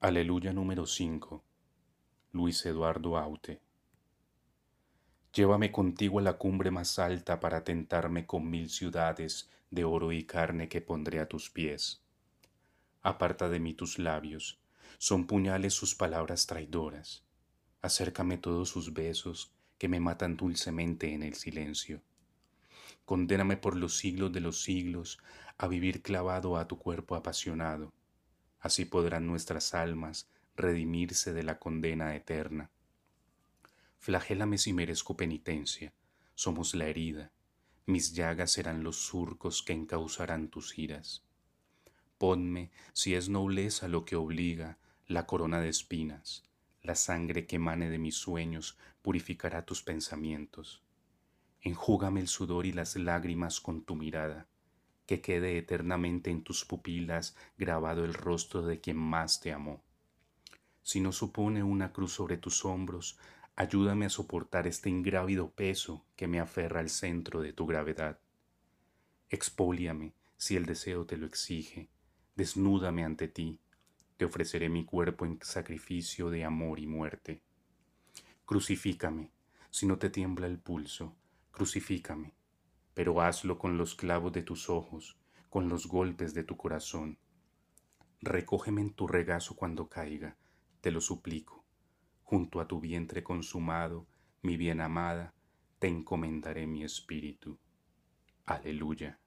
Aleluya número 5. Luis Eduardo Aute. Llévame contigo a la cumbre más alta para tentarme con mil ciudades de oro y carne que pondré a tus pies. Aparta de mí tus labios, son puñales sus palabras traidoras. Acércame todos sus besos que me matan dulcemente en el silencio. Condéname por los siglos de los siglos a vivir clavado a tu cuerpo apasionado Así podrán nuestras almas redimirse de la condena eterna. Flagélame si merezco penitencia, somos la herida, mis llagas serán los surcos que encauzarán tus iras. Ponme, si es nobleza lo que obliga, la corona de espinas, la sangre que emane de mis sueños purificará tus pensamientos. Enjúgame el sudor y las lágrimas con tu mirada que quede eternamente en tus pupilas grabado el rostro de quien más te amó. Si no supone una cruz sobre tus hombros, ayúdame a soportar este ingrávido peso que me aferra al centro de tu gravedad. Expólíame si el deseo te lo exige, desnúdame ante ti, te ofreceré mi cuerpo en sacrificio de amor y muerte. Crucifícame si no te tiembla el pulso, crucifícame pero hazlo con los clavos de tus ojos, con los golpes de tu corazón. Recógeme en tu regazo cuando caiga, te lo suplico. Junto a tu vientre consumado, mi bien amada, te encomendaré mi espíritu. Aleluya.